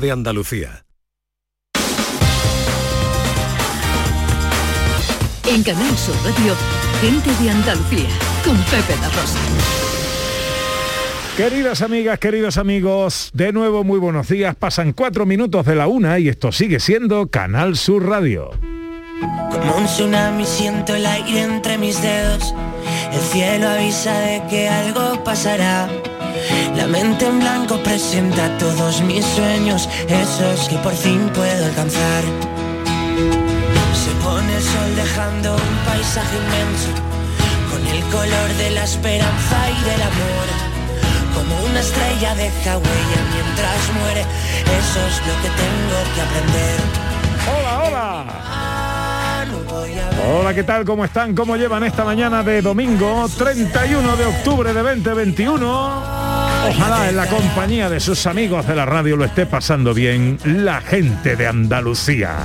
de Andalucía. En Canal Sur Radio, gente de Andalucía, con Pepe La Rosa. Queridas amigas, queridos amigos, de nuevo muy buenos días. Pasan cuatro minutos de la una y esto sigue siendo Canal Sur Radio. Como un tsunami siento el aire entre mis dedos. El cielo avisa de que algo pasará. La mente en blanco presenta todos mis sueños, esos que por fin puedo alcanzar. Se pone el sol dejando un paisaje inmenso, con el color de la esperanza y del amor. Como una estrella deja huella mientras muere, eso es lo que tengo que aprender. Hola, hola. Hola, ¿qué tal? ¿Cómo están? ¿Cómo llevan esta mañana de domingo 31 de octubre de 2021? Ojalá en la compañía de sus amigos de la radio lo esté pasando bien la gente de Andalucía.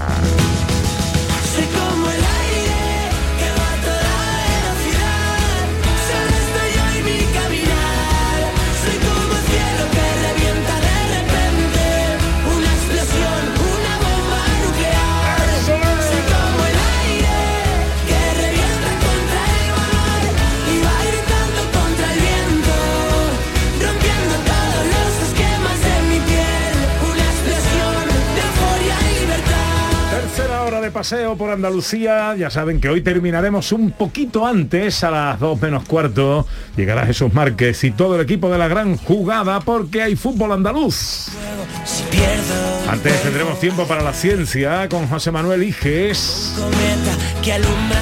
Paseo por Andalucía. Ya saben que hoy terminaremos un poquito antes, a las 2 menos cuarto. Llegará Jesús Márquez y todo el equipo de la gran jugada porque hay fútbol andaluz. Antes tendremos tiempo para la ciencia con José Manuel Iges. que alumbra.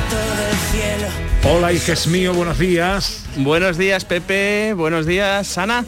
Hola Iges mío, buenos días. Buenos días, Pepe. Buenos días, Ana.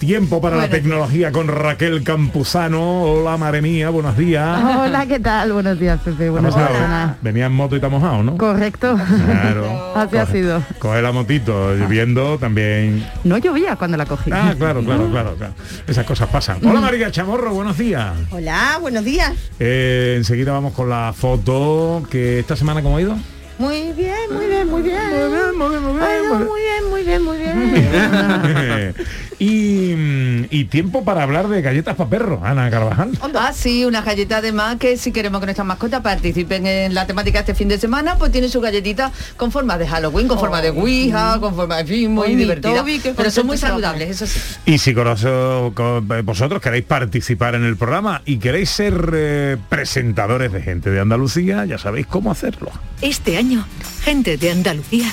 Tiempo para la tecnología con Raquel Campuzano. Hola, madre mía, buenos días. Hola, ¿qué tal? Buenos días, Pepe. Buenos días, Ana. Venía en moto y te ha mojado, ¿no? Correcto. Claro. Así ha sido. Coge la motito, lloviendo también. No llovía cuando la cogí. Ah, claro, claro, claro, claro. Esas cosas pasan. Hola María Chamorro, buenos días. Hola, buenos días. Eh, enseguida vamos con la foto que esta semana cómo ha ido. Muy bien, muy bien, muy bien. Muy bien, muy bien, muy bien, muy bien, muy bien, muy bien. y, mm, y tiempo para hablar de galletas para perro, Ana Carvajal. Ah, sí, una galleta además que si queremos que nuestras mascotas participen en la temática este fin de semana, pues tiene su galletita con forma de Halloween, con forma de Ouija, con forma de fin, muy divertida. Pero son muy saludables, eso sí. Y si conoce- co- vosotros queréis participar en el programa y queréis ser eh, presentadores de gente de Andalucía, ya sabéis cómo hacerlo. Este año, gente de Andalucía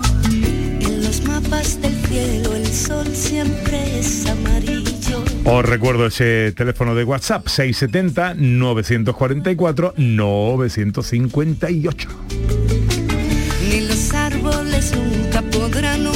Los mapas del cielo el sol siempre es amarillo. Os recuerdo ese teléfono de WhatsApp 670-944-958. Ni los árboles nunca podrán.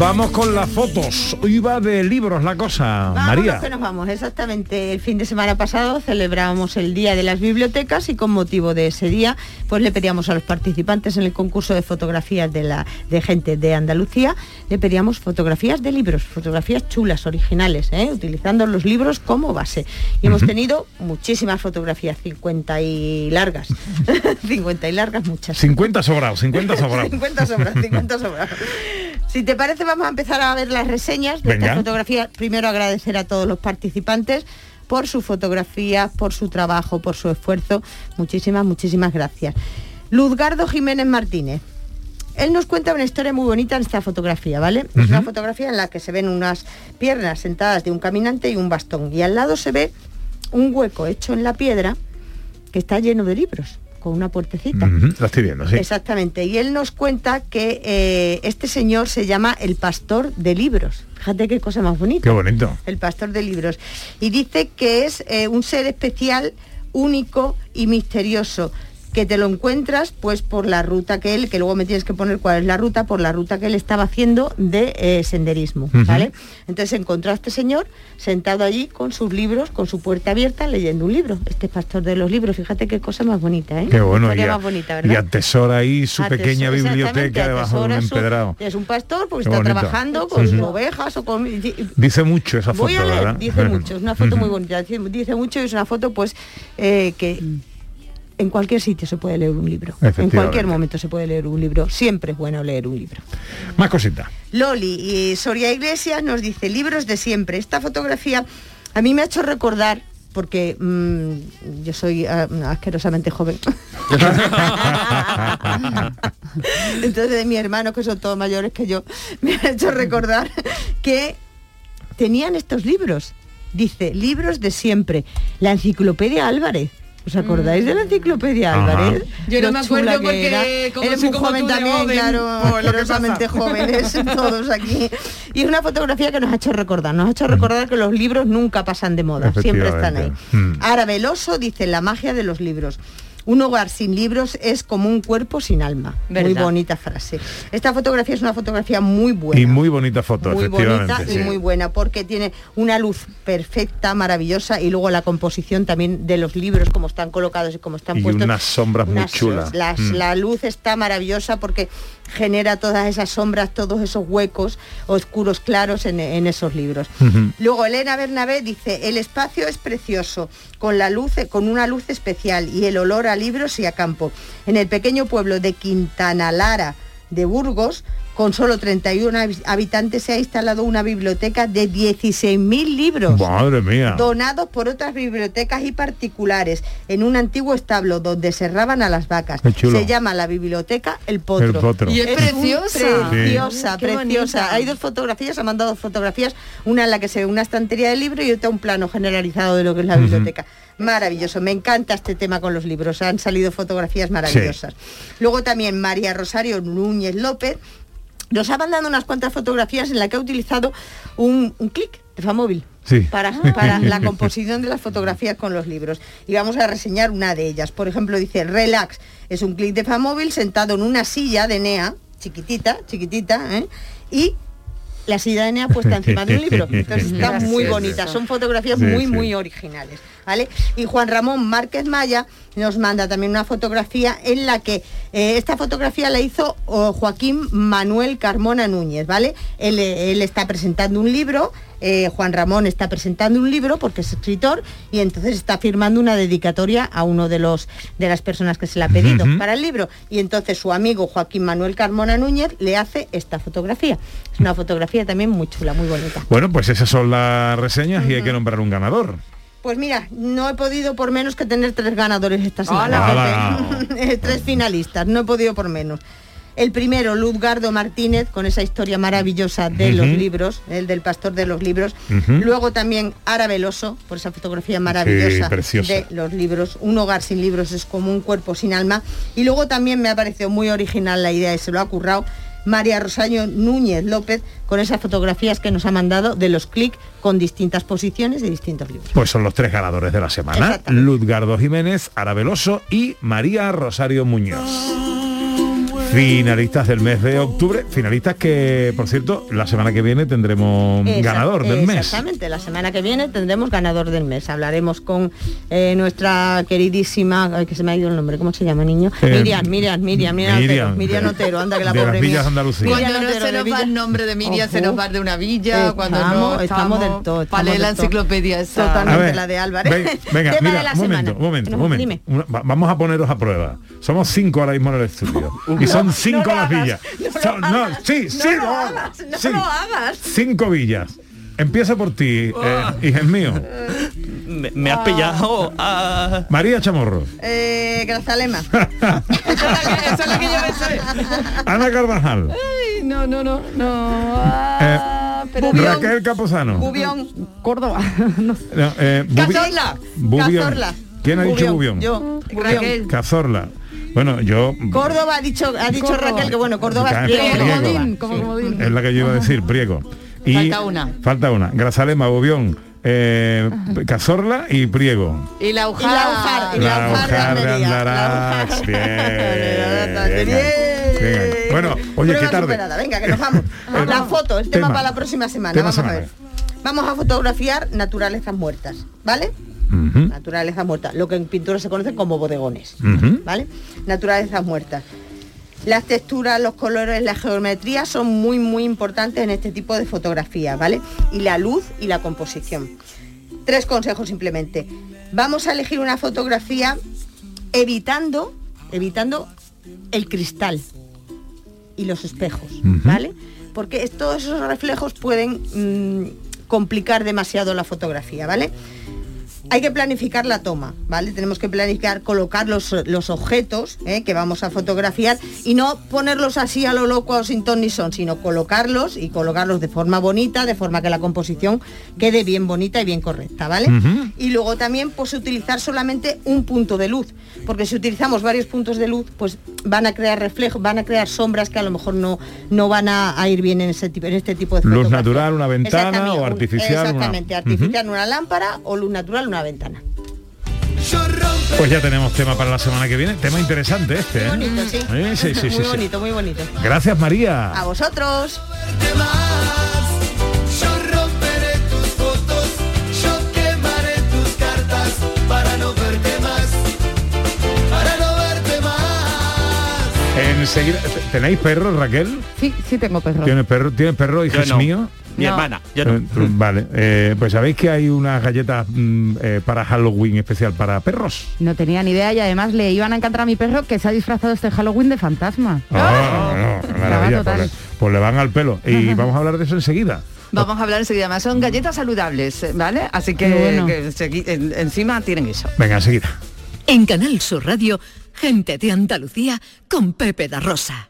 Vamos con las fotos. Hoy va de libros la cosa, Vámonos María. que nos vamos, exactamente. El fin de semana pasado celebramos el Día de las Bibliotecas y con motivo de ese día, pues le pedíamos a los participantes en el concurso de fotografías de la de gente de Andalucía, le pedíamos fotografías de libros, fotografías chulas, originales, ¿eh? utilizando los libros como base. Y hemos tenido muchísimas fotografías, 50 y largas. 50 y largas, muchas. 50 sobrados, 50 sobrados. 50 sobras, 50 sobras. Si te parece, vamos a empezar a ver las reseñas de Venga. esta fotografía. Primero agradecer a todos los participantes por su fotografía, por su trabajo, por su esfuerzo. Muchísimas, muchísimas gracias. Luzgardo Jiménez Martínez. Él nos cuenta una historia muy bonita en esta fotografía, ¿vale? Es una fotografía en la que se ven unas piernas sentadas de un caminante y un bastón. Y al lado se ve un hueco hecho en la piedra que está lleno de libros. Con una puertecita. Ujú, La estoy viendo, sí. Exactamente. Y él nos cuenta que eh, este señor se llama el pastor de libros. Fíjate qué cosa más bonita. Qué bonito. El pastor de libros. Y dice que es eh, un ser especial, único y misterioso que te lo encuentras pues por la ruta que él, que luego me tienes que poner cuál es la ruta, por la ruta que él estaba haciendo de eh, senderismo. ¿vale? Entonces encontró a este señor sentado allí con sus libros, con su puerta abierta, leyendo un libro. Este pastor de los libros, fíjate qué cosa más bonita, ¿eh? Qué bueno. Y, a- más bonita, y ¿verdad? atesora ahí su Atesora- pequeña biblioteca debajo de un atesora su- empedrado. Es un pastor porque Qué está bonito. trabajando con sus Ujú. ovejas o con... Dice mucho esa foto, Voy a leer, ¿verdad? dice mucho, es una foto muy bonita, dice, dice mucho y es una foto pues eh, que en cualquier sitio se puede leer un libro, en cualquier momento se puede leer un libro, siempre es bueno leer un libro. Más cositas. Loli y Soria Iglesias nos dice libros de siempre. Esta fotografía a mí me ha hecho recordar porque mm, yo soy ah, asquerosamente joven. Entonces mis hermanos, que son todos mayores que yo, me ha hecho recordar que tenían estos libros. Dice, libros de siempre. La enciclopedia Álvarez. ¿Os acordáis de la enciclopedia Ajá. Álvarez? Yo no Lo me acuerdo porque era. como Eres soy muy como joven también, joven, claro, pasa. jóvenes todos aquí. Y es una fotografía que nos ha hecho recordar, nos ha hecho recordar que los libros nunca pasan de moda, siempre están ahí. Efectivamente. Mm. Ara Veloso dice la magia de los libros. Un hogar sin libros es como un cuerpo sin alma. Muy ¿Verdad? bonita frase. Esta fotografía es una fotografía muy buena Y muy bonita foto, muy efectivamente. bonita y muy buena porque tiene una luz perfecta, maravillosa y luego la composición también de los libros, como están colocados y como están Y puestos. unas sombras muy chulas. las- Mm. La luz está maravillosa porque genera todas esas sombras, todos esos huecos oscuros claros en, en esos libros. Luego Elena Bernabé dice, el espacio es precioso, con la luz, con una luz especial y el olor a libros y a campo. En el pequeño pueblo de Quintana Lara de Burgos, con solo 31 hab- habitantes, se ha instalado una biblioteca de 16.000 libros. Madre mía. Donados por otras bibliotecas y particulares en un antiguo establo donde cerraban a las vacas. Se llama la biblioteca El Potro. El Potro. Y es un- preciosa. Preciosa, Sí. Preciosa. Hay dos fotografías, ha mandado dos fotografías, una en la que se ve una estantería de libros y otra un plano generalizado de lo que es la biblioteca. Maravilloso, me encanta este tema con los libros, han salido fotografías maravillosas. Luego también María Rosario Núñez López nos ha mandado unas cuantas fotografías en las que ha utilizado un, un clic de Famóvil. Sí. Para, para la composición de las fotografías con los libros. Y vamos a reseñar una de ellas. Por ejemplo, dice Relax. Es un clic de Famóvil sentado en una silla de NEA, chiquitita, chiquitita, ¿eh? y la silla de NEA puesta encima de un libro. Entonces está muy Gracioso. bonita. Son fotografías muy, muy originales. ¿Vale? Y Juan Ramón Márquez Maya nos manda también una fotografía en la que eh, esta fotografía la hizo oh, Joaquín Manuel Carmona Núñez, ¿vale? Él, eh, él está presentando un libro, eh, Juan Ramón está presentando un libro porque es escritor y entonces está firmando una dedicatoria a uno de los de las personas que se le ha pedido para el libro y entonces su amigo Joaquín Manuel Carmona Núñez le hace esta fotografía. Es una fotografía también muy chula, muy bonita. Bueno, pues esas son las reseñas y hay que nombrar un ganador. Pues mira, no he podido por menos que tener tres ganadores esta semana. Tres finalistas, no he podido por menos. El primero, Luzgardo Martínez, con esa historia maravillosa de los libros, el del pastor de los libros. Luego también Ara Veloso, por esa fotografía maravillosa de los libros. Un hogar sin libros es como un cuerpo sin alma. Y luego también me ha parecido muy original la idea y se lo ha currado. María Rosario Núñez López con esas fotografías que nos ha mandado de los clics con distintas posiciones de distintos libros. Pues son los tres ganadores de la semana. Luzgardo Jiménez, Arabeloso y María Rosario Muñoz. Finalistas del mes de octubre, finalistas que, por cierto, la semana que viene tendremos Exact- ganador del mes. Exactamente, la semana que viene tendremos ganador del mes. Hablaremos con eh, nuestra queridísima, ay, que se me ha ido el nombre, ¿cómo se llama, niño? Eh, Miriam, Miriam, Miriam, Miriam, Miriam. Otero, Miriam Otero, anda que la De las villas Andalucía. Miriam Cuando no Otero se nos va el nombre de Miriam, se nos va de una villa, cuando no Estamos- del todo, leer la enciclopedia esa. Totalmente. A ver, la de Álvarez. ven- venga, Tema mira, de la un momento, semana. un momento, No, momento. dime. Una- va- vamos a poneros a prueba. Somos cinco ahora mismo en el estudio. y son cinco lo las hagas, villas. no Son- lo no, sí, no sí, lo no, hagas, no sí. lo hagas. Cinco villas. Empieza por ti, Oh. eh, hija mío. Me, me has pillado a... María Chamorro. Eh, Grazalema. Esa es la que yo me sé. Ana Carvajal. Ay, no, no, no, no. Ah, pero Raquel Capozano. Bubión. Córdoba. No, eh, Bubi- Cazorla. Bubión. Cazorla. ¿Quién ha dicho Bubión, Bubión? yo. Raquel. Cazorla. Bueno, yo Córdoba ha dicho, ha dicho Córdoba. Raquel que bueno, Córdoba es Priego. Comodín, es la que yo iba a decir, Priego. Y Falta una. Falta una. Grazalema, Bobión, eh, Cazorla y Priego. Y la Y la Ujar. Y La la Ujar de. Andarax. La Ujar. Bien, Bien. bien. Bueno, oye, Prueba qué tarde. superada. Venga, que nos vamos. El la foto, el tema, tema. para la próxima semana. Tema vamos a semana. ver. Vamos a fotografiar naturalezas muertas, ¿vale? Naturaleza muerta, lo que en pintura se conoce como bodegones. ¿vale? Naturalezas muertas. Las texturas, los colores, la geometría son muy muy importantes en este tipo de fotografía, ¿vale? Y la luz y la composición. Tres consejos simplemente. Vamos a elegir una fotografía evitando, evitando el cristal y los espejos. ¿vale? Porque todos esos reflejos pueden mm, complicar demasiado la fotografía, ¿vale? Hay que planificar la toma, ¿vale? Tenemos que planificar, colocar los, los objetos ¿eh? que vamos a fotografiar y no ponerlos así a lo loco o sin ton ni son, sino colocarlos y colocarlos de forma bonita, de forma que la composición quede bien bonita y bien correcta, ¿vale? Y luego también pues utilizar solamente un punto de luz, porque si utilizamos varios puntos de luz, pues van a crear reflejos, van a crear sombras que a lo mejor no, no van a, a ir bien en, ese tipo, en este tipo de Luz natural, una ventana o artificial. una- Exactamente, artificial una lámpara o luz natural una ventana. Pues ya tenemos tema para la semana que viene. Tema interesante este, ¿eh? Muy bonito, sí. Eh, sí, sí, sí, muy sí. bonito, muy bonito. Gracias, María. A vosotros. Yo romperé tus fotos, yo quemaré tus cartas para no verte más, para no verte más. Enseguida, ¿tenéis perros, Raquel? Sí, sí tengo perro. ¿Tienes perro, ¿Tienes perro, hijo Yo no. mío? Mi No. hermana, yo no. Eh, Vale, eh, pues sabéis que hay unas galletas mm, eh, para Halloween especial para perros. No tenía ni idea y además le iban a encantar a mi perro que se ha disfrazado este Halloween de fantasma. Ah, no, maravilla, total. pues, le- pues le van al pelo. Y vamos a hablar de eso enseguida. Vamos a hablar enseguida más. Son galletas saludables, ¿vale? Así que, Qué bueno. que segui- en- encima tienen eso. Venga, enseguida. En Canal Sur Radio, gente de Andalucía con Pepe da Rosa.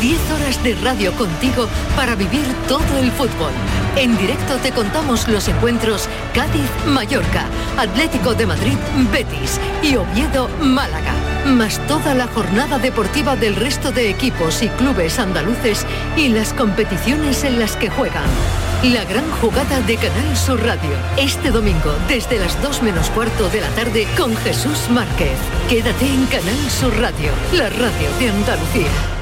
10 horas de radio contigo para vivir todo el fútbol. En directo te contamos los encuentros Cádiz-Mallorca, Atlético de Madrid-Betis y Oviedo-Málaga. Más toda la jornada deportiva del resto de equipos y clubes andaluces y las competiciones en las que juegan. La gran jugada de Canal Sur Radio. Este domingo, desde las 2 menos cuarto de la tarde, con Jesús Márquez. Quédate en Canal Sur Radio, la radio de Andalucía.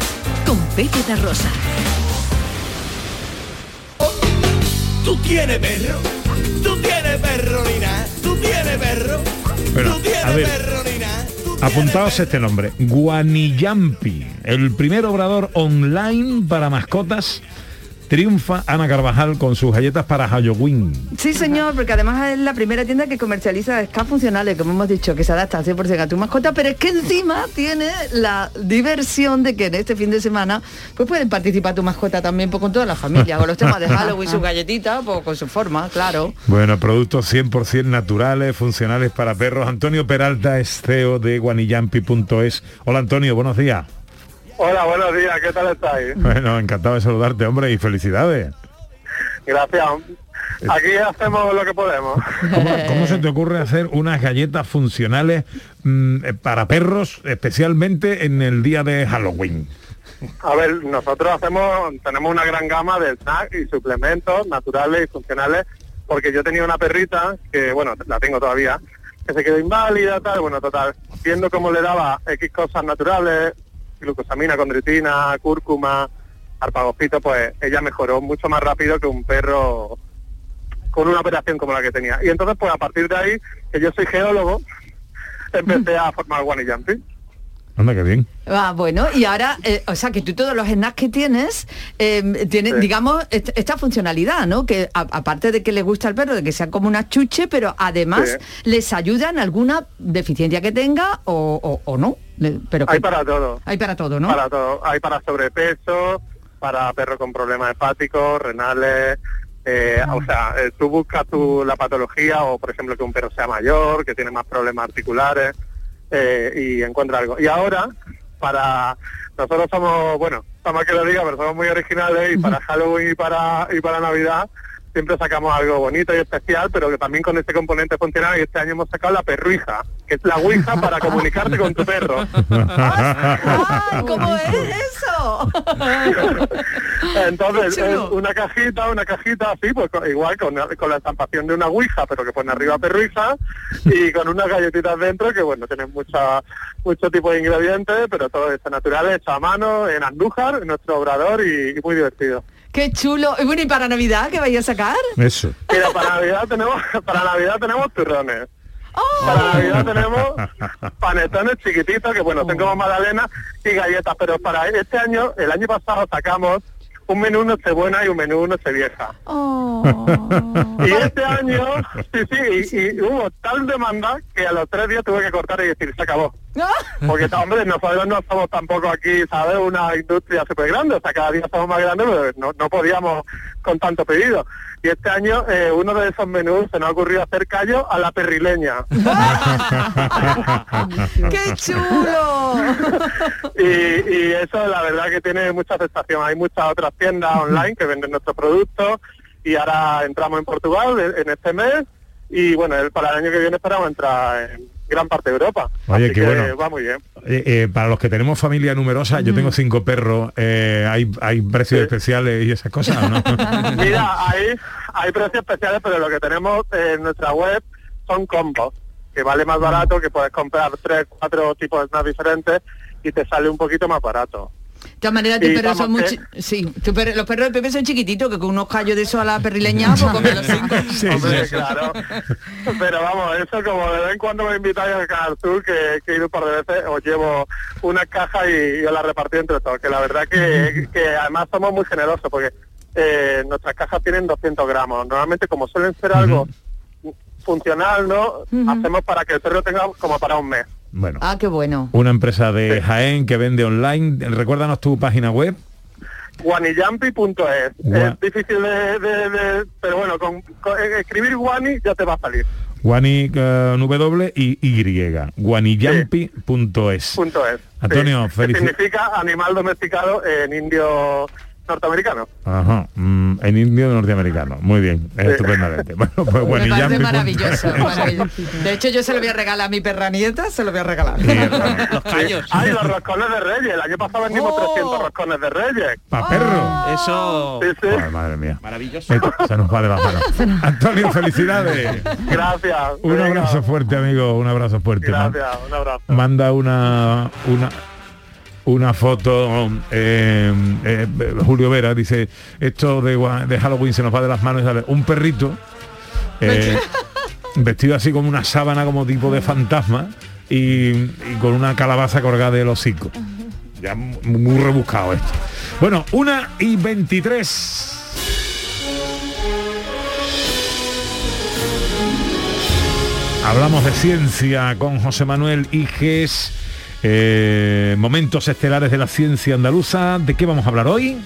con Pepe da Rosa. Tú tienes perro, tú tienes perro, Nina, tú tienes perro, Bueno, tú tienes a ver. perro, Nina. Apuntaos este nombre, Guanillampi, el primer obrador online para mascotas triunfa Ana Carvajal con sus galletas para Halloween. Sí, señor, porque además es la primera tienda que comercializa ska funcionales, como hemos dicho, que se adapta al 100% a tu mascota, pero es que encima tiene la diversión de que en este fin de semana pues pueden participar tu mascota también pues, con toda la familia, con los temas de Halloween, sus galletitas, pues, con su forma, claro. Bueno, productos 100% naturales, funcionales para perros. Antonio Peralta es CEO de guanillampi.es. Hola Antonio, buenos días. Hola, buenos días, ¿qué tal estáis? Bueno, encantado de saludarte, hombre, y felicidades. Gracias. Aquí hacemos lo que podemos. ¿Cómo, cómo se te ocurre hacer unas galletas funcionales mm, eh, para perros, especialmente en el día de Halloween? A ver, nosotros hacemos, tenemos una gran gama de snacks y suplementos naturales y funcionales, porque yo tenía una perrita, que bueno, la tengo todavía, que se quedó inválida, tal, bueno, total, viendo cómo le daba X cosas naturales, glucosamina, condritina, cúrcuma, arpagofito, pues ella mejoró mucho más rápido que un perro con una operación como la que tenía. Y entonces, pues a partir de ahí, que yo soy geólogo, empecé a formar One Jumping. Anda, qué bien. Ah, bueno, y ahora, eh, o sea, que tú todos los snacks que tienes, eh, tienen, Sí. digamos, est- esta funcionalidad, ¿no? Que a- aparte de que le gusta al perro, de que sea como una chuche, pero además les ayuda en alguna deficiencia que tenga o, o- o no. Le- Pero Hay que- para todo. Hay para todo, ¿no? Para todo. Hay para sobrepeso, para perros con problemas hepáticos, renales. eh, Ah. O sea, eh, tú buscas tu, la patología o, por ejemplo, que un perro sea mayor, que tiene más problemas articulares eh, y encuentra algo. Y ahora, para nosotros somos, bueno, estamos que lo diga, pero somos muy originales y para Halloween y para y para Navidad siempre sacamos algo bonito y especial, pero que también con este componente funcional y este año hemos sacado la perruija, que es la ouija para comunicarte con tu perro. ¡Ay, ¿Cómo es eso? Entonces, es una cajita, una cajita así, pues igual con, con la estampación de una ouija, pero que pone arriba perruija, y con unas galletitas dentro que, bueno, tienen mucha, mucho tipo de ingredientes, pero todo esto natural, hecho a mano, en Andújar, en nuestro obrador, y, y muy divertido. Qué chulo. Y bueno, ¿y para Navidad qué vais a sacar? Eso. Mira, para Navidad tenemos, para Navidad tenemos turrones. ¡Oh! Para Navidad tenemos panetones chiquititos, que bueno, son como magdalenas y galletas, pero para este año, el año pasado sacamos un menú Nochebuena y un menú Nochevieja. Y este año, sí, sí, y, y hubo tal demanda que a los tres días tuve que cortar y decir, se acabó. Porque, hombre, nosotros no somos tampoco aquí, ¿sabes? Una industria súper grande, o sea, cada día somos más grandes, pero no, no podíamos con tanto pedido. Y este año, eh, uno de esos menús se nos ha ocurrido hacer callo a la perrileña. ¡Qué chulo! y, y eso la verdad que tiene mucha aceptación. Hay muchas otras tiendas online que venden nuestros productos y ahora entramos en Portugal en en este mes y bueno, el- para el año que viene esperamos entrar en gran parte de Europa. Oye, Así qué que bueno. va muy bien. Eh, eh, para los que tenemos familia numerosa, yo tengo cinco perros, eh, hay, hay precios especiales y esas cosas, ¿o ¿no? Mira, hay, hay precios especiales, pero lo que tenemos en nuestra web son combos, que vale más barato, que puedes comprar tres, cuatro tipos de snacks diferentes y te sale un poquito más barato. De todas maneras, tus Y perros son muy... que- chi- Sí, los perros de Pepe son chiquititos, que con unos callos de eso a la perrileña, pues comen los cinco. Hombre, claro. Pero vamos, eso como de vez en cuando me invitáis al Canal Sur, que, que he ido un par de veces, os llevo una caja y, y os la repartí entre todos. Que la verdad que, que además somos muy generosos, porque eh, nuestras cajas tienen 200 gramos. Normalmente, como suelen ser algo funcional, ¿no? Hacemos para que el perro tenga como para un mes. Bueno. Ah, qué bueno. Una empresa de Jaén que vende online. Recuérdanos tu página web. Guanillampi.es. Gua- Es difícil de, de- de- pero bueno, con, con- eh, escribir guani ya te va a salir. Guani eh, W y Y. Guanillampi.es. Punto es. Antonio, Sí, que felici- significa animal domesticado en indio norteamericano. Ajá, mm, en indio norteamericano. Muy bien, estupendamente. Bueno, pues Me parece maravilloso, maravilloso. De hecho, yo se lo voy a regalar a mi perra nieta, se lo voy a regalar. Los callos. Ay, los roscones de Reyes. El año pasado vendimos 300 roscones de Reyes. ¡Pa perro! Eso... Sí, sí. Ay, madre mía. Maravilloso. Esto se nos va de las manos. Antonio, felicidades. Gracias. Un abrazo fuerte, amigo. Un abrazo fuerte. Man- Gracias, un abrazo. Manda una una una foto, eh, eh, Julio Vera dice, esto de, Halloween se nos va de las manos, un perrito eh, vestido así como una sábana como tipo de fantasma y, con una calabaza colgada del hocico. Ya muy rebuscado esto. Bueno, una y 23. Hablamos de ciencia con José Manuel y Iges eh, momentos estelares de la ciencia andaluza. ¿De qué vamos a hablar hoy?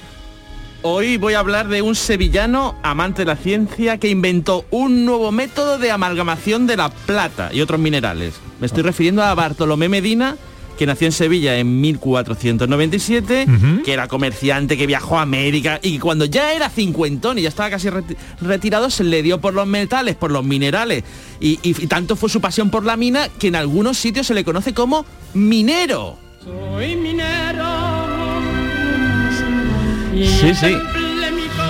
Hoy voy a hablar de un sevillano amante de la ciencia que inventó un nuevo método de amalgamación de la plata y otros minerales. Me estoy refiriendo a Bartolomé Medina, que nació en Sevilla en 1497, que era comerciante, que viajó a América y cuando ya era cincuentón y ya estaba casi reti- retirado, se le dio por los metales, por los minerales. Y, y- y tanto fue su pasión por la mina que en algunos sitios se le conoce como minero. Soy minero. Sí, sí.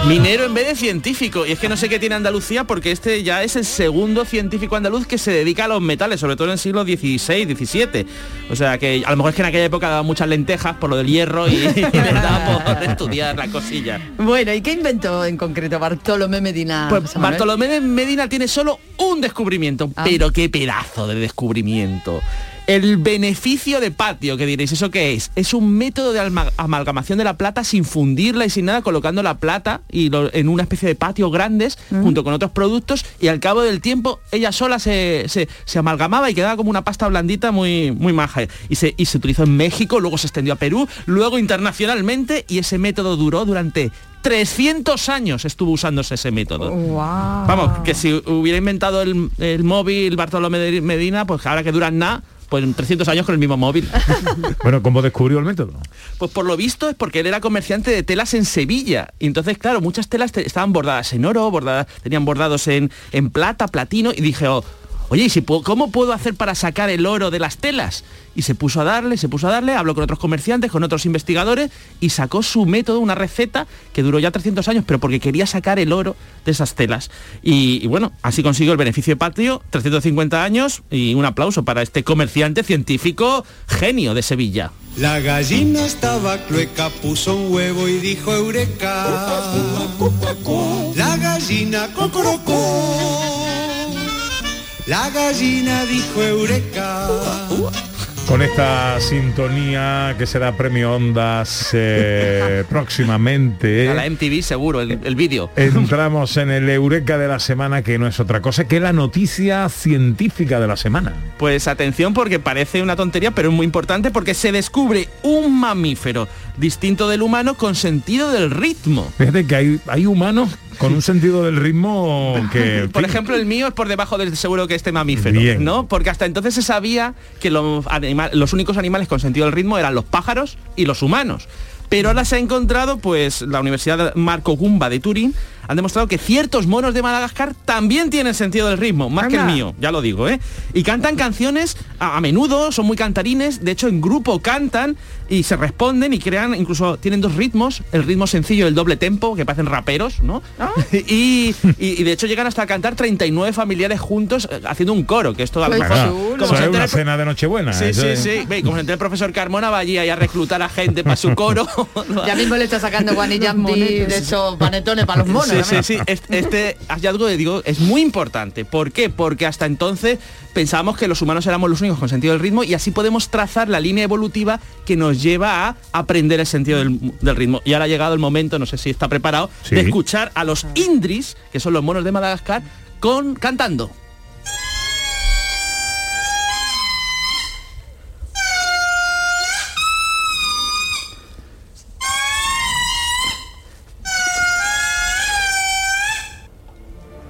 Minero en vez de científico. Y es que no sé qué tiene Andalucía porque este ya es el segundo científico andaluz que se dedica a los metales, sobre todo en el siglo XVI, XVII. O sea que a lo mejor es que en aquella época daba muchas lentejas por lo del hierro y, y le daba por estudiar la cosilla. Bueno, ¿y qué inventó en concreto Bartolomé Medina? Pues? Bartolomé Medina tiene solo un descubrimiento, Ah. pero qué pedazo de descubrimiento. El beneficio de patio, que diréis, ¿eso qué es? Es un método de amalgamación de la plata sin fundirla y sin nada, colocando la plata y lo- en una especie de patio grandes junto con otros productos y al cabo del tiempo ella sola se, se- se amalgamaba y quedaba como una pasta blandita muy, muy maja. Y se, y se utilizó en México, luego se extendió a Perú, luego internacionalmente y ese método duró durante 300 años estuvo usándose ese método. Vamos, que si hubiera inventado el, el móvil Bartolomé de Medina, pues ahora que duran nada, pues en 300 años con el mismo móvil. Bueno, ¿cómo descubrió el método? Pues por lo visto es porque él era comerciante de telas en Sevilla. Y entonces, claro, muchas telas te- estaban bordadas en oro, bordadas, tenían bordados en, en plata, platino, y dije, oh, oye, ¿y si ¿cómo puedo hacer para sacar el oro de las telas? Y se puso a darle, se puso a darle, habló con otros comerciantes, con otros investigadores, y sacó su método, una receta que duró ya 300 años, pero porque quería sacar el oro de esas telas. Y, bueno, así consiguió el beneficio de patio, 350 años, y un aplauso para este comerciante científico genio de Sevilla. La gallina estaba clueca, puso un huevo y dijo eureka. La gallina cocorocó. La gallina dijo eureka. Con esta sintonía que será premio Ondas eh, próximamente. A la MTV seguro, el, el vídeo. Entramos en el Eureka de la semana, que no es otra cosa que la noticia científica de la semana. Pues atención porque parece una tontería, pero es muy importante porque se descubre un mamífero distinto del humano con sentido del ritmo. Fíjate que hay, hay humanos con un sentido del ritmo que... Por ejemplo, el mío es por debajo del seguro que este mamífero, Bien. ¿no? Porque hasta entonces se sabía que los, los únicos animales con sentido del ritmo eran los pájaros y los humanos. Pero ahora se ha encontrado, pues, la Universidad Marco Gumba de Turín han demostrado que ciertos monos de Madagascar también tienen sentido del ritmo, más que el mío, ya lo digo, ¿eh? Y cantan canciones a, a menudo, son muy cantarines, de hecho en grupo cantan y se responden y crean, incluso tienen dos ritmos, el ritmo sencillo y el doble tempo, que parecen raperos, ¿no? y, y- y de hecho llegan hasta a cantar 39 familiares juntos eh, haciendo un coro, que esto a lo Qué mejor... chulo. como Eso se es entera una el cena de Nochebuena. Sí, sí, es- sí. Ve, como se el profesor Carmona va allí ahí a reclutar a gente para su coro. Ya mismo le está sacando guanillas de esos panetones para los monos. Sí, sí, también. sí. Este, este hallazgo, digo, es muy importante. ¿Por qué? Porque hasta entonces pensábamos que los humanos éramos los únicos con sentido del ritmo y así podemos trazar la línea evolutiva que nos lleva a aprender el sentido del, del ritmo. Y ahora ha llegado el momento, no sé si está preparado, Sí. de escuchar a los indris, que son los monos de Madagascar, con cantando.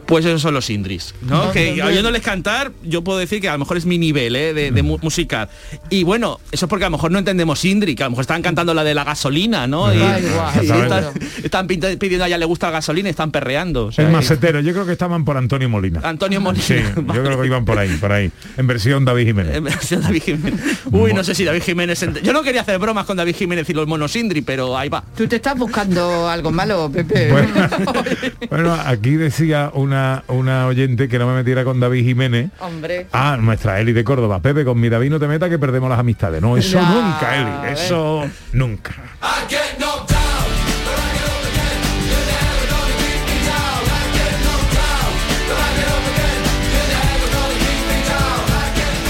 Pues esos son los indris, ¿no? No, que no, oyéndoles cantar, yo puedo decir que a lo mejor es mi nivel ¿eh? de, de mu- musical. Y bueno, eso es porque a lo mejor no entendemos indri, que a lo mejor están cantando la de la gasolina, ¿no? Y, están, pidiendo a ella le gusta la gasolina y están perreando. o sea, Es macetero, yo creo que estaban por Antonio Molina. Antonio Molina. Sí, yo creo que iban por ahí, por ahí. En versión David Jiménez. En versión David Jiménez. Uy, no sé si David Jiménez... ent- Yo no quería hacer bromas con David Jiménez y los monos indri, pero ahí va. Tú te estás buscando algo malo, Pepe. Bueno, aquí decía una, una oyente que no me metiera con David Jiménez. Hombre. Ah, nuestra Eli de Córdoba. Pepe, con mi David no te meta que perdemos las amistades. No, eso Ya, nunca, Eli. Eso nunca.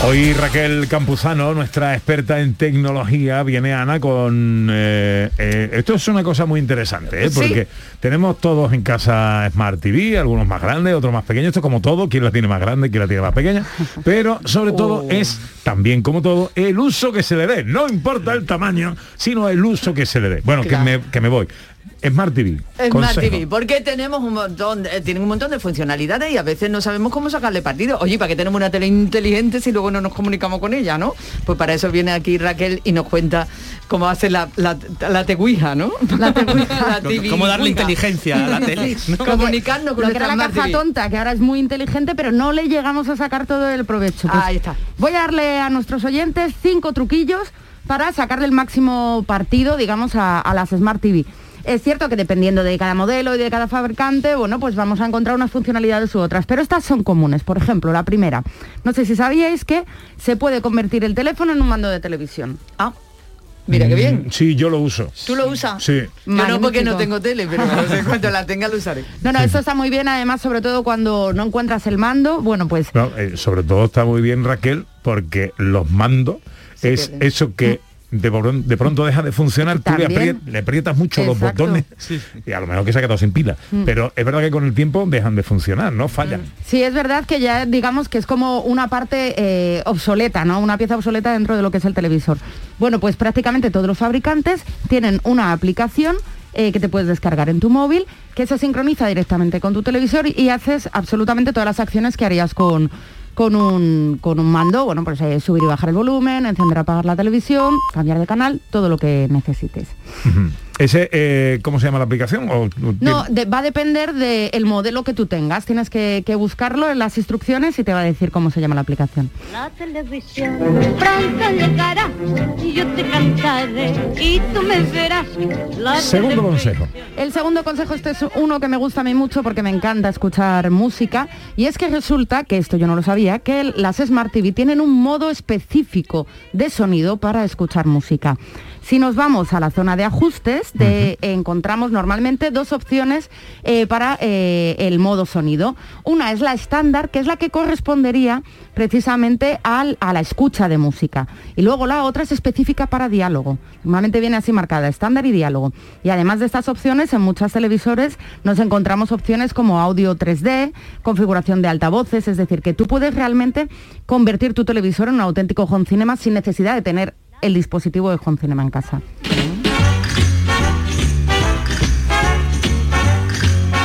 Hoy Raquel Campuzano, nuestra experta en tecnología, viene Ana con... eh, eh, esto es una cosa muy interesante, ¿eh? Sí. porque tenemos todos en casa Smart TV, algunos más grandes, otros más pequeños, esto es como todo, quién la tiene más grande, quién la tiene más pequeña, pero sobre todo es, también como todo, el uso que se le dé. No importa el tamaño, sino el uso que se le dé. Bueno, Claro. que, me, que me voy. Smart TV. Smart consejo. TV, porque tenemos un montón, de- tienen un montón de funcionalidades y a veces no sabemos cómo sacarle partido. Oye, ¿para qué tenemos una tele inteligente si luego no nos comunicamos con ella, no? Pues para eso viene aquí Raquel y nos cuenta cómo hace la, la, la teguija, ¿no? La teguija. Cómo darle inteligencia a la tele. Sí, Comunicarnos con Lo que era nuestra la Smart caja TV. tonta, que ahora es muy inteligente, pero no le llegamos a sacar todo el provecho. Pues Ahí está. Voy a darle a nuestros oyentes cinco truquillos para sacarle el máximo partido, digamos, a, a las Smart TV. Es cierto que dependiendo de cada modelo y de cada fabricante, bueno, pues vamos a encontrar unas funcionalidades u otras, pero estas son comunes. Por ejemplo, la primera, no sé si sabíais que se puede convertir el teléfono en un mando de televisión. Ah, mira qué bien. Mm, Sí, yo lo uso. ¿Tú lo usas? Sí. Yo no porque no tengo tele, pero no sé, cuando la tenga lo usaré. No, no, esto está muy bien, además, sobre todo cuando no encuentras el mando, bueno, pues No, eh, sobre todo está muy bien Raquel porque los mandos es eso que de, de pronto deja de funcionar, tú le, aprietas mucho los botones y a lo mejor que se ha quedado sin pila. Mm. Pero es verdad que con el tiempo dejan de funcionar, no fallan. Sí, es verdad que ya digamos que es como una parte eh, obsoleta, ¿no? Una pieza obsoleta dentro de lo que es el televisor. Bueno, pues prácticamente todos los fabricantes tienen una aplicación eh, que te puedes descargar en tu móvil, que se sincroniza directamente con tu televisor y haces absolutamente todas las acciones que harías con, con, un, con un mando. Bueno, pues eh, subir y bajar el volumen, encender, apagar la televisión, cambiar de canal, todo lo que necesites. Ese, eh, ¿cómo se llama la aplicación? ¿O- No, de- va a depender del modelo que tú tengas. Tienes que, que buscarlo en las instrucciones y te va a decir cómo se llama la aplicación. La televisión pronto llegará y yo te cantaré y tú me verás. La Segundo televisión- consejo. El segundo consejo, este es uno que me gusta a mí mucho porque me encanta escuchar música y es que resulta, que esto yo no lo sabía, que las Smart TV tienen un modo específico de sonido para escuchar música. Si nos vamos a la zona de ajustes, de- encontramos normalmente dos opciones eh, para eh, el modo sonido. Una es la estándar, que es la que correspondería precisamente al- a la escucha de música. Y luego la otra es específica para diálogo. Normalmente viene así marcada, estándar y diálogo. Y además de estas opciones, en muchos televisores nos encontramos opciones como audio 3D, configuración de altavoces, es decir, que tú puedes realmente convertir tu televisor en un auténtico home cinema sin necesidad de tener el dispositivo de home cinema en casa.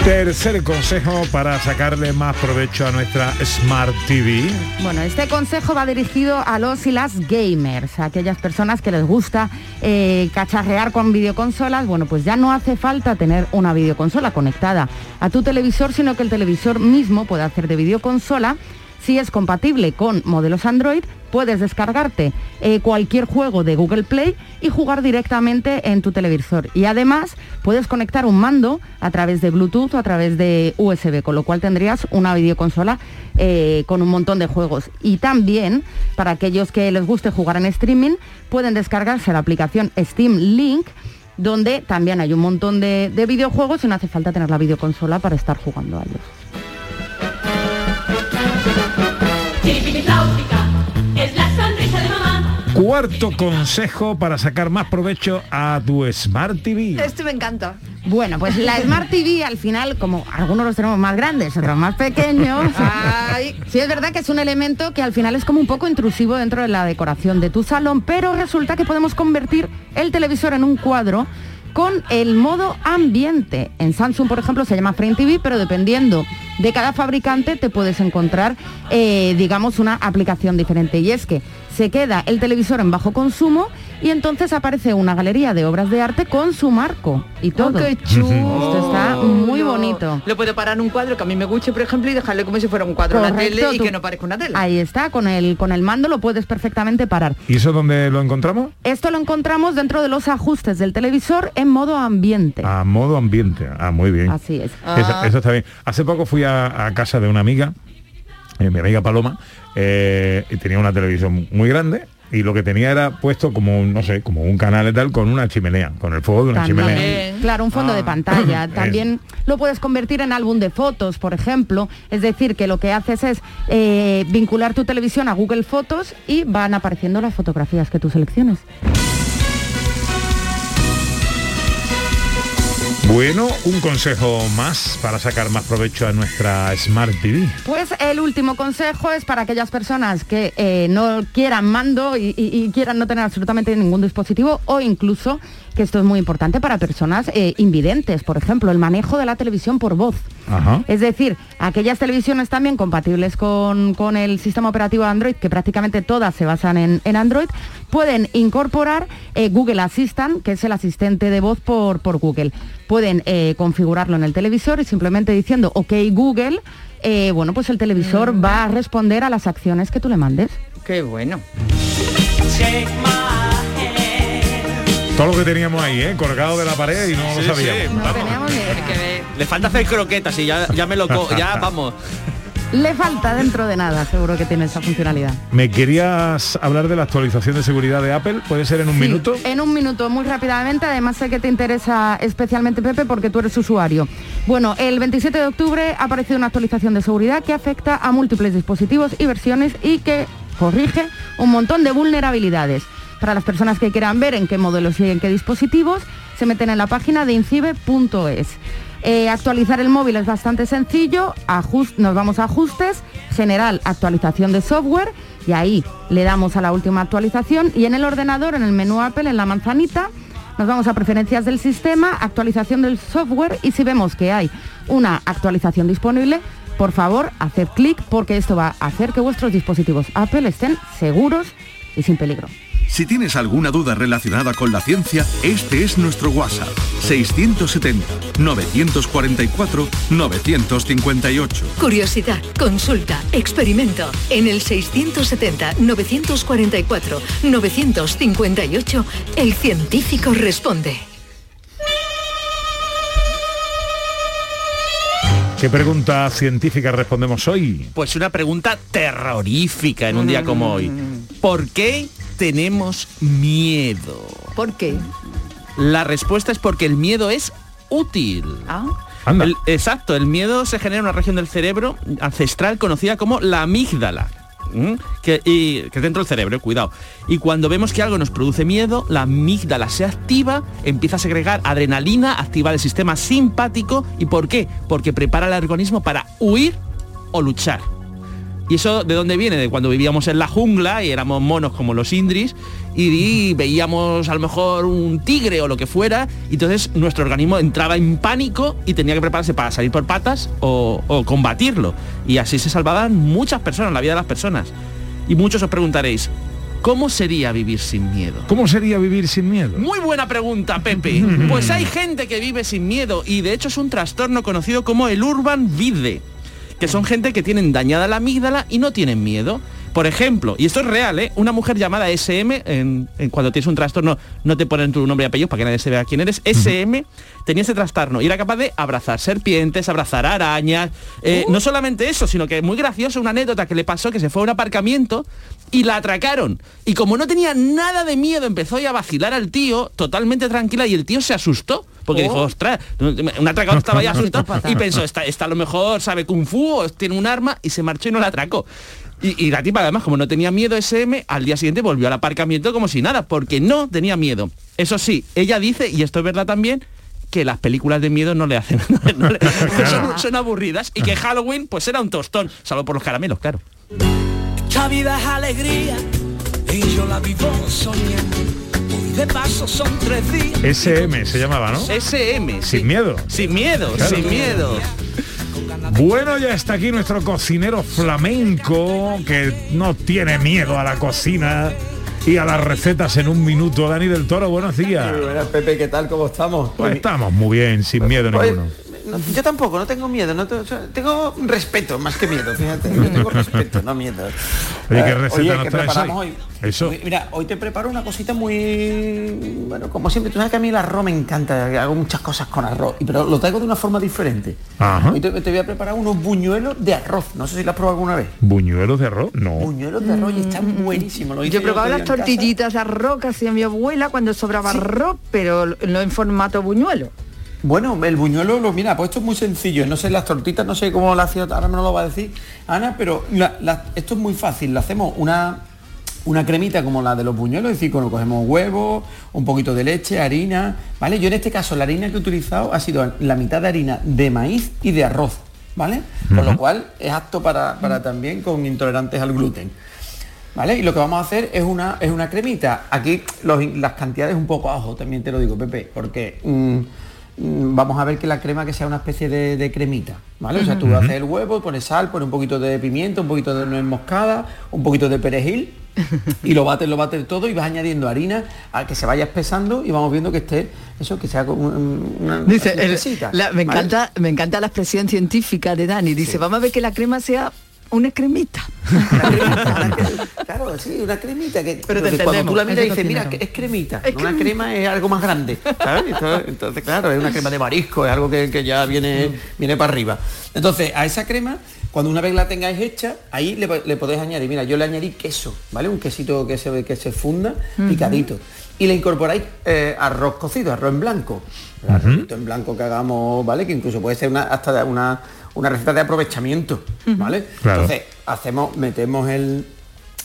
Tercer consejo para sacarle más provecho a nuestra Smart TV. Bueno, este consejo va dirigido a los y las gamers, a aquellas personas que les gusta eh, cacharrear con videoconsolas. Bueno, pues ya no hace falta tener una videoconsola conectada a tu televisor, sino que el televisor mismo puede hacer de videoconsola. Si es compatible con modelos Android, puedes descargarte eh, cualquier juego de Google Play y jugar directamente en tu televisor. Y además puedes conectar un mando a través de Bluetooth o a través de USB, con lo cual tendrías una videoconsola eh, con un montón de juegos. Y también, para aquellos que les guste jugar en streaming, pueden descargarse la aplicación Steam Link, donde también hay un montón de, de videojuegos y no hace falta tener la videoconsola para estar jugando a ellos. Es la sonrisa de mamá. Cuarto consejo para sacar más provecho a tu Smart TV. Este me encanta. Bueno, pues la Smart TV al final, como algunos los tenemos más grandes, otros más pequeños, sí es verdad que es un elemento que al final es como un poco intrusivo dentro de la decoración de tu salón, pero resulta que podemos convertir el televisor en un cuadro con el modo ambiente. En Samsung, por ejemplo, se llama Frame TV, pero dependiendo de cada fabricante te puedes encontrar, eh, digamos, una aplicación diferente. Y es que se queda el televisor en bajo consumo y entonces aparece una galería de obras de arte con su marco y todo. Oh, qué chulo. Esto está muy bonito. Lo puedo parar en un cuadro que a mí me guste, por ejemplo, y dejarle como si fuera un cuadro en la tele y tú- que no parezca una tele. Ahí está, con el, con el mando lo puedes perfectamente parar. ¿Y eso dónde lo encontramos? Esto lo encontramos dentro de los ajustes del televisor en modo ambiente. A modo ambiente. Ah, muy bien. Así es. Eso, Ah. eso está bien. Hace poco fui a, a casa de una amiga, eh, mi amiga Paloma, eh, y tenía una televisión muy grande y lo que tenía era puesto como no sé, como un canal y tal con una chimenea, con el fuego de una También. chimenea. Claro, un fondo de pantalla. También lo puedes convertir en álbum de fotos, por ejemplo. Es decir, que lo que haces es eh, vincular tu televisión a Google Fotos y van apareciendo las fotografías que tú selecciones. Bueno, un consejo más para sacar más provecho a nuestra Smart TV. Pues el último consejo es para aquellas personas que eh, no quieran mando y, quieran no tener absolutamente ningún dispositivo o incluso, que esto es muy importante para personas eh, invidentes, por ejemplo, el manejo de la televisión por voz. Ajá. Es decir, aquellas televisiones también compatibles con, con el sistema operativo Android, que prácticamente todas se basan en, en Android, pueden incorporar eh, Google Assistant, que es el asistente de voz por, por Google. Pueden eh, configurarlo en el televisor y simplemente diciendo OK Google, eh, bueno, pues el televisor va a responder a las acciones que tú le mandes. Qué bueno. Todo lo que teníamos ahí, ¿eh? colgado de la pared y no Sí, lo sabíamos. sí. Le falta hacer croquetas y ya, ya me lo co ya vamos. Le falta dentro de nada, seguro que tiene esa funcionalidad. ¿Me querías hablar de la actualización de seguridad de Apple? ¿Puede ser en un Sí, minuto? En un minuto, muy rápidamente. Además sé que te interesa especialmente, Pepe, porque tú eres usuario. Bueno, el 27 de octubre ha aparecido una actualización de seguridad que afecta a múltiples dispositivos y versiones y que corrige un montón de vulnerabilidades. Para las personas que quieran ver en qué modelos y en qué dispositivos, se meten en la página de incibe.es. Eh, actualizar el móvil es bastante sencillo, nos vamos a ajustes, general, actualización de software y ahí le damos a la última actualización y en el ordenador, en el menú Apple, en la manzanita, nos vamos a preferencias del sistema, actualización del software y si vemos que hay una actualización disponible, por favor, haced clic porque esto va a hacer que vuestros dispositivos Apple estén seguros y sin peligro. Si tienes alguna duda relacionada con la ciencia, este es nuestro WhatsApp. 670-944-958. Curiosidad, consulta, experimento. En el 670-944-958, el científico responde. ¿Qué pregunta científica respondemos hoy? Pues una pregunta terrorífica en un día como hoy. ¿Por qué tenemos miedo? ¿Por qué? La respuesta es porque el miedo es útil. Ah. El- exacto, el miedo se genera en una región del cerebro ancestral conocida como la amígdala. Que, y, que es dentro del cerebro, cuidado. Y cuando vemos que algo nos produce miedo, la amígdala se activa, empieza a segregar adrenalina, activa el sistema simpático. ¿Y por qué? Porque prepara el organismo para huir o luchar. ¿Y eso de dónde viene? De cuando vivíamos en la jungla y éramos monos como los indris y, y veíamos a lo mejor un tigre o lo que fuera y entonces nuestro organismo entraba en pánico y tenía que prepararse para salir por patas o, o combatirlo. Y así se salvaban muchas personas, la vida de las personas. Y muchos os preguntaréis, ¿cómo sería vivir sin miedo? ¿Cómo sería vivir sin miedo? Muy buena pregunta, Pepe. Pues hay gente que vive sin miedo y de hecho es un trastorno conocido como el urban vide, que son gente que tienen dañada la amígdala y no tienen miedo. Por ejemplo, y esto es real, ¿eh? una mujer llamada SM, en, en cuando tienes un trastorno no te ponen tu nombre y apellido para que nadie se vea quién eres, SM tenía ese trastorno y era capaz de abrazar serpientes, abrazar arañas, eh, no solamente eso, sino que muy gracioso, una anécdota que le pasó que se fue a un aparcamiento y la atracaron. Y como no tenía nada de miedo, empezó ahí a vacilar al tío, totalmente tranquila, y el tío se asustó. Porque Oh. dijo, ostras, un atracador estaba ya asustado y pensó, esta, esta a lo mejor sabe kung fu o tiene un arma y se marchó y no la atracó. Y, y la tipa además, como no tenía miedo SM, al día siguiente volvió al aparcamiento como si nada, porque no tenía miedo. Eso sí, ella dice, y esto es verdad también, que las películas de miedo no le hacen, no le- son, son aburridas y que Halloween pues era un tostón, salvo por los caramelos, claro. Esta vida es alegría y yo la vivo soñando. Hoy de paso son tres días. SM se llamaba, ¿no? SM. Sin miedo. Sin miedo, Claro. sin miedo. Bueno, ya está aquí nuestro cocinero flamenco que no tiene miedo a la cocina y a las recetas en un minuto. Dani del Toro, buenos días. Muy buenas, Pepe, ¿qué tal? ¿Cómo estamos? Pues estamos muy bien, sin miedo ninguno. Yo tampoco, no tengo miedo, no tengo respeto más que miedo, fíjate, yo tengo respeto, no miedo. Oye, ¿qué Eh, receta oye, nos ¿qué traes preparamos hoy? hoy? Eso. Hoy- Mira, hoy te preparo una cosita muy... Bueno, como siempre, tú sabes que a mí el arroz me encanta, hago muchas cosas con arroz, y- pero lo traigo de una forma diferente. Ajá. Hoy te, te voy a preparar unos buñuelos de arroz, no sé si lo has probado alguna vez. ¿Buñuelos de arroz? No. Buñuelos de arroz y están buenísimos. Lo hice Yo he probado otro las tortillitas de arroz que hacía mi abuela cuando sobraba arroz, pero no en formato buñuelo. Bueno, el buñuelo, lo, mira, pues esto es muy sencillo. No sé, las tortitas, no sé cómo lo hacía, ahora me lo va a decir Ana, pero la- la- esto es muy fácil. Le hacemos una, una cremita como la de los buñuelos, es decir, cuando cogemos huevos, un poquito de leche, harina, ¿vale? Yo en este caso la harina que he utilizado ha sido la mitad de harina de maíz y de arroz, ¿vale? Con lo cual es apto para, para también con intolerantes al gluten. ¿Vale? Y lo que vamos a hacer es una, es una cremita. Aquí los las cantidades un poco a ojo, también te lo digo, Pepe, porque mm, vamos a ver que la crema que sea una especie de, de cremita. ¿Vale? O sea, tú haces el huevo, pones sal, pones un poquito de pimiento, un poquito de nuez moscada, un poquito de perejil y lo bates, lo bates todo y vas añadiendo harina a que se vaya espesando y vamos viendo que esté, eso, que sea como un- una, Dice, una el- espesita, la- me, ¿vale? encanta, me encanta la expresión científica de Dani. Dice, vamos a ver que la crema sea una cremita. Claro, sí, una cremita que, Pero te cuando tú la miras dices, mira, es cremita. Es una cremita. crema es algo más grande, ¿sabes? Entonces, entonces, claro, es una crema de marisco, es algo que, que ya viene, viene para arriba. Entonces, a esa crema, cuando una vez la tengáis hecha, ahí le, le podéis añadir, mira, yo le añadí queso, ¿vale? Un quesito que se, que se funda, picadito. Y le incorporáis eh, arroz cocido, arroz en blanco. El arrocito en blanco que hagamos, ¿vale? Que incluso puede ser una, hasta de una, una receta de aprovechamiento, ¿vale? Claro. Entonces, hacemos, metemos el,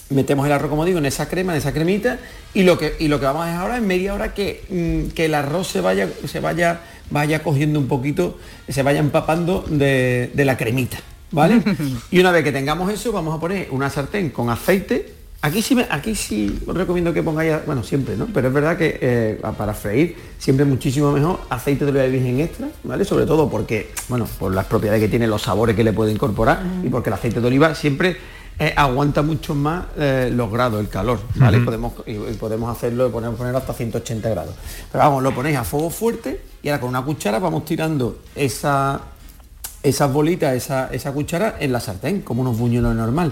metemos el arroz, como digo, en esa crema, en esa cremita, y lo que, y lo que vamos a hacer ahora es media hora que, mm, que el arroz se vaya, se vaya, vaya cogiendo un poquito, se vaya empapando de, de la cremita. ¿Vale? y una vez que tengamos eso, vamos a poner una sartén con aceite. Aquí sí, me- aquí sí os recomiendo que pongáis, bueno, siempre, ¿no? Pero es verdad que eh, para freír siempre muchísimo mejor aceite de oliva virgen extra, ¿vale? Sobre todo porque, bueno, por las propiedades que tiene, los sabores que le puede incorporar y porque el aceite de oliva siempre eh, aguanta mucho más eh, los grados, el calor, ¿vale? Podemos, y, y podemos hacerlo, podemos poner hasta 180 grados. Pero vamos, lo ponéis a fuego fuerte y ahora con una cuchara vamos tirando esa, esas bolitas, esa, esa cuchara en la sartén, como unos buñuelos normal.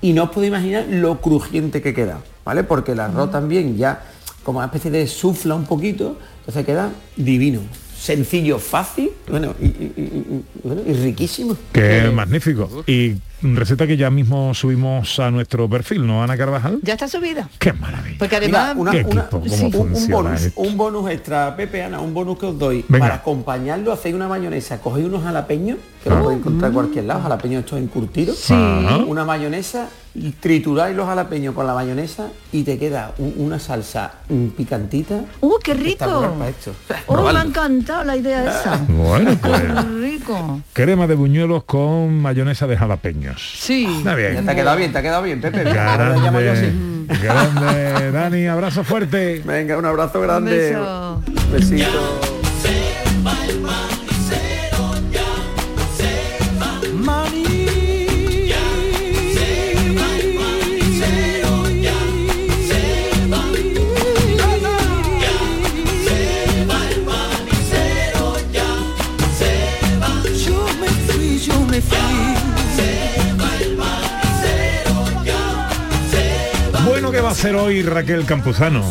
Y no os podéis imaginar lo crujiente que queda, ¿vale? Porque el arroz también ya como una especie de sufla un poquito, entonces queda divino. Sencillo, fácil, bueno, y, y- y- y- bueno, y riquísimo. Qué magnífico. Y receta que ya mismo subimos a nuestro perfil, ¿no, Ana Carvajal? Ya está subida. Qué maravilla. Porque Mira, además... una- ¿Qué una- equipo? ¿Cómo sí, un- bonus, esto? un bonus extra, Pepe, Ana, un bonus que os doy. Venga. Para acompañarlo, hacéis una mayonesa, cogéis unos jalapeños, que lo podéis encontrar en cualquier lado, jalapeños estos encurtidos. Sí. Una mayonesa, y trituráis los jalapeños con la mayonesa y te queda un- una salsa mm, picantita. ¡Uh, qué rico! Oh, me ha encantado la idea esa. Bueno, pues Qué rico. crema de buñuelos con mayonesa de jalapeños. Sí. Está bien. Ya te ha quedado bien, te ha quedado bien, Pepe. Ahora le llamo yo Grande, así. grande, Dani, abrazo fuerte. Venga, un abrazo grande. beso. Besito. Hacer hoy Raquel Campuzano?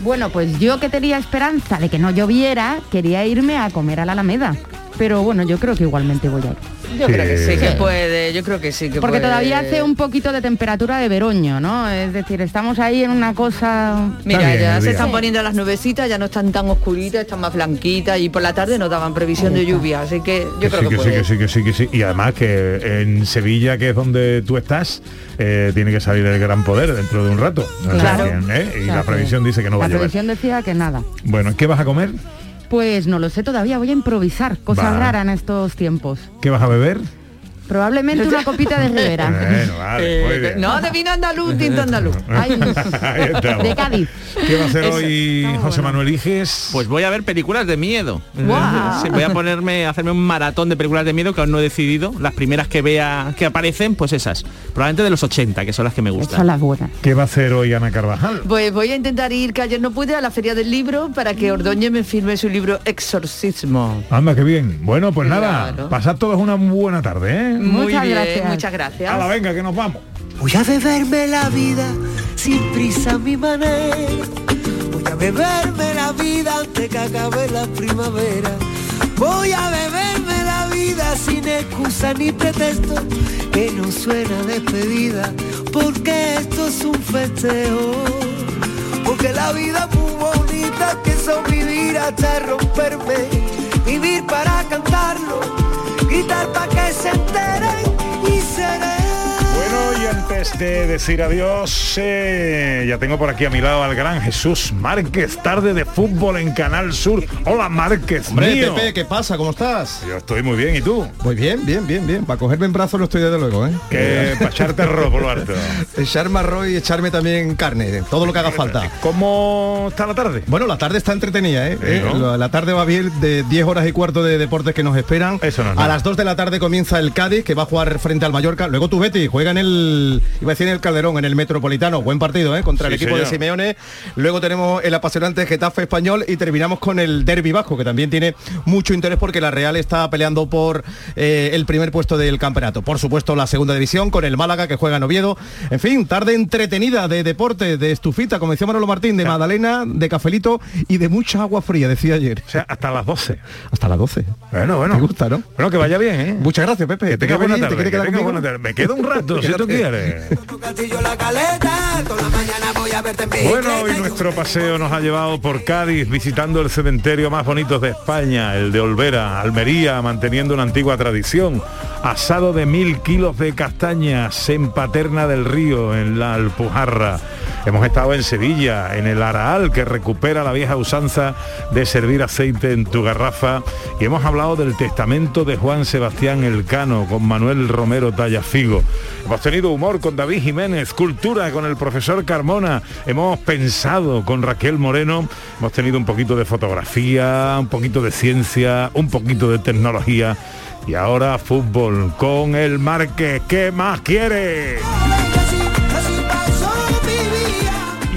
Bueno, pues yo que tenía esperanza de que no lloviera, quería irme a comer a la Alameda. Pero bueno, yo creo que igualmente voy a ir. Yo creo que sí, que puede, yo creo que sí que Porque puede. todavía hace un poquito de temperatura de veroño, ¿no? Es decir, estamos ahí en una cosa... Mira, bien ya se día. están poniendo las nubecitas, ya no están tan oscuritas, están más blanquitas y por la tarde nos daban previsión de lluvia, así que yo Que creo sí, que, que sí, que sí, que sí, que sí. Y además que en Sevilla, que es donde tú estás, eh, tiene que salir el gran poder dentro de un rato. O sea Claro. ¿eh? Y la previsión dice que no va la a llover. previsión decía que nada. Bueno, ¿qué vas a comer? Pues no lo sé todavía, voy a improvisar, cosas Vale. raras en estos tiempos. ¿Qué vas a beber? Probablemente una copita de Rivera. Bueno, vale, muy bien. No, de vino andaluz, tinto andaluz. Ay, de Cádiz. ¿Qué va a hacer hoy José Manuel Iges? Pues voy a ver películas de miedo. Sí, voy a ponerme, a hacerme un maratón de películas de miedo que aún no he decidido. Las primeras que vea que aparecen, pues esas. Probablemente de los 80, que son las que me gustan. Son las buenas. ¿Qué va a hacer hoy Ana Carvajal? Pues voy a intentar ir, que ayer no pude, a la Feria del Libro para que Ordóñez me firme su libro Exorcismo. Anda, qué bien. Bueno, pues nada, Claro. pasad todos una buena tarde, ¿eh? Muy Muchas bien, gracias. muchas gracias. Hala, venga, que nos vamos. Voy a beberme la vida sin prisa a mi manera. Voy a beberme la vida antes que acabe la primavera. Voy a beberme la vida sin excusa ni pretexto. Que no suena a despedida. Porque esto es un festejo. Porque la vida es muy bonita, que son vivir hasta romperme. Vivir para cantarlo, gritar para que se y seré. Bueno, y antes de decir adiós, eh, ya tengo por aquí a mi lado al gran Jesús Márquez, tarde de fútbol en Canal Sur. Hola Márquez, Hombre, mío. Pepe, ¿qué pasa? ¿Cómo estás? Yo estoy muy bien, ¿y tú? Muy bien, bien, bien, bien. Para cogerme en brazos no estoy desde luego, ¿eh? Que para echarte arroz por lo alto. Echarme arroz y echarme también carne, todo lo que haga falta. ¿Cómo está la tarde? Bueno, la tarde está entretenida, ¿eh? ¿Eh? ¿no? La- tarde va bien de 10 horas y cuarto de deportes que nos esperan. Eso no es A las 2 de la tarde comienza el Cádiz, que va a jugar frente al Mallorca. Luego tu Betty juega en el, iba a decir en el Calderón, en el Metropolitano. Buen partido, ¿eh? Contra el Sí, equipo de. Simeone. Luego tenemos el apasionante Getafe Español y terminamos con el Derby Vasco, que también tiene mucho interés porque la Real está peleando por eh, el primer puesto del campeonato. Por supuesto, la segunda división con el Málaga que juega en Oviedo. En fin, tarde entretenida de deporte, de estufita, como decía Manolo Martín, de Magdalena, de cafelito y de mucha agua fría, decía ayer. O sea, hasta las 12. Hasta las 12. Bueno, bueno. Me gusta, ¿no? Bueno, que vaya bien, ¿eh? Muchas gracias, Pepe. Que tenga ¿Te buena tarde. ¿Te que tenga conmigo? buena tarde. Me quedo un rato, si tú quieres. Bueno, hoy nuestro paseo nos ha llevado por Cádiz, visitando el cementerio más bonito de España, el de Olvera, Almería, manteniendo una antigua tradición. Asado de mil kilos de castañas en Paterna del Río, en la Alpujarra. Hemos estado en Sevilla, en el Araal, que recupera la vieja usanza de servir aceite en tu garrafa. Y hemos hablado del testamento de Juan Sebastián Elcano con Manuel Romero Tallafigo. Hemos tenido humor con David Jiménez, cultura con el profesor Carmona. Hemos pensado con Raquel Moreno. Hemos tenido un poquito de fotografía, un poquito de ciencia, un poquito de tecnología. Y ahora fútbol con el Marque. ¿Qué más quiere?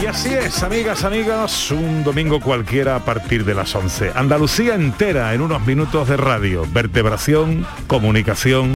Y así es, amigas, amigos, un domingo cualquiera a partir de las 11. Andalucía entera en unos minutos de radio, vertebración, comunicación.